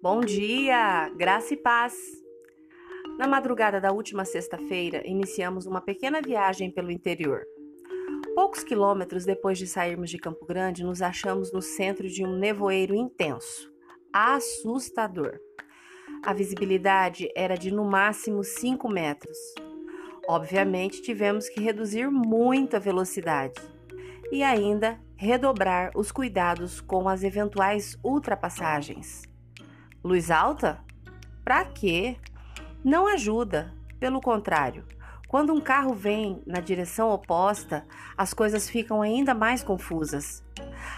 Bom dia, graça e paz. Na madrugada da última sexta-feira, iniciamos uma pequena viagem pelo interior. Poucos quilômetros depois de sairmos de Campo Grande, nos achamos no centro de um nevoeiro intenso, assustador. A visibilidade era de no máximo 5 metros. Obviamente, tivemos que reduzir muito a velocidade e ainda redobrar os cuidados com as eventuais ultrapassagens. Luz alta? Pra quê? Não ajuda, pelo contrário. Quando um carro vem na direção oposta, as coisas ficam ainda mais confusas.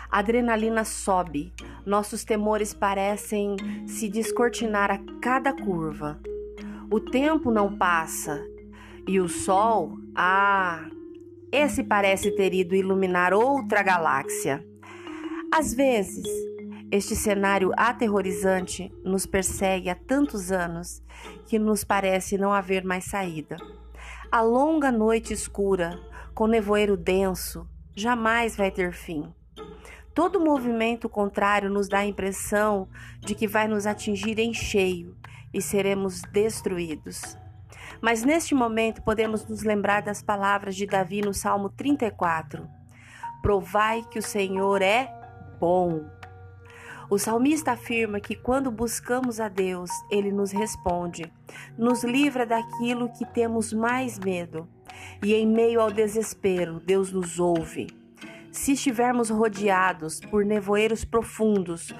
A adrenalina sobe, nossos temores parecem se descortinar a cada curva. O tempo não passa e o sol, ah, esse parece ter ido iluminar outra galáxia. Às vezes, este cenário aterrorizante nos persegue há tantos anos que nos parece não haver mais saída. A longa noite escura, com nevoeiro denso, jamais vai ter fim. Todo movimento contrário nos dá a impressão de que vai nos atingir em cheio e seremos destruídos. Mas neste momento podemos nos lembrar das palavras de Davi no Salmo 34. Provai que o Senhor é bom o salmista afirma que quando buscamos a Deus, ele nos responde, nos livra daquilo que temos mais medo. E em meio ao desespero, Deus nos ouve. Se estivermos rodeados por nevoeiros profundos,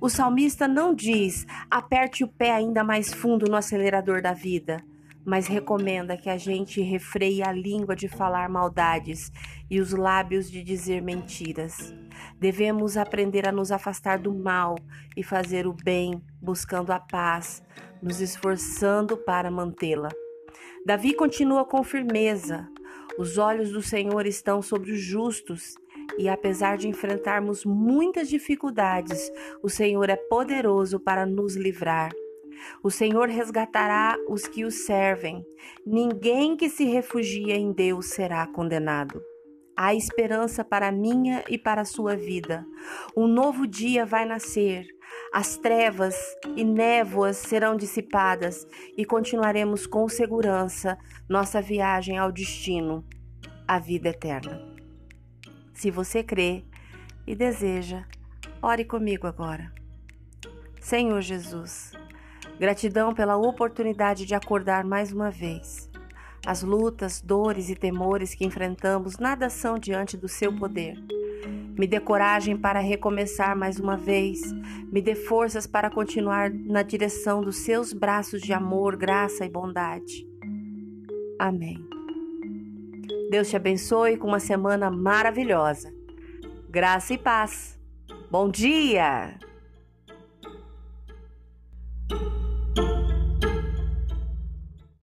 o salmista não diz aperte o pé ainda mais fundo no acelerador da vida mas recomenda que a gente refreie a língua de falar maldades e os lábios de dizer mentiras. Devemos aprender a nos afastar do mal e fazer o bem, buscando a paz, nos esforçando para mantê-la. Davi continua com firmeza. Os olhos do Senhor estão sobre os justos e apesar de enfrentarmos muitas dificuldades, o Senhor é poderoso para nos livrar. O Senhor resgatará os que o servem. Ninguém que se refugia em Deus será condenado. Há esperança para a minha e para a sua vida. Um novo dia vai nascer. As trevas e névoas serão dissipadas e continuaremos com segurança nossa viagem ao destino, a vida eterna. Se você crê e deseja, ore comigo agora. Senhor Jesus, Gratidão pela oportunidade de acordar mais uma vez. As lutas, dores e temores que enfrentamos nada são diante do seu poder. Me dê coragem para recomeçar mais uma vez. Me dê forças para continuar na direção dos seus braços de amor, graça e bondade. Amém. Deus te abençoe com uma semana maravilhosa. Graça e paz. Bom dia!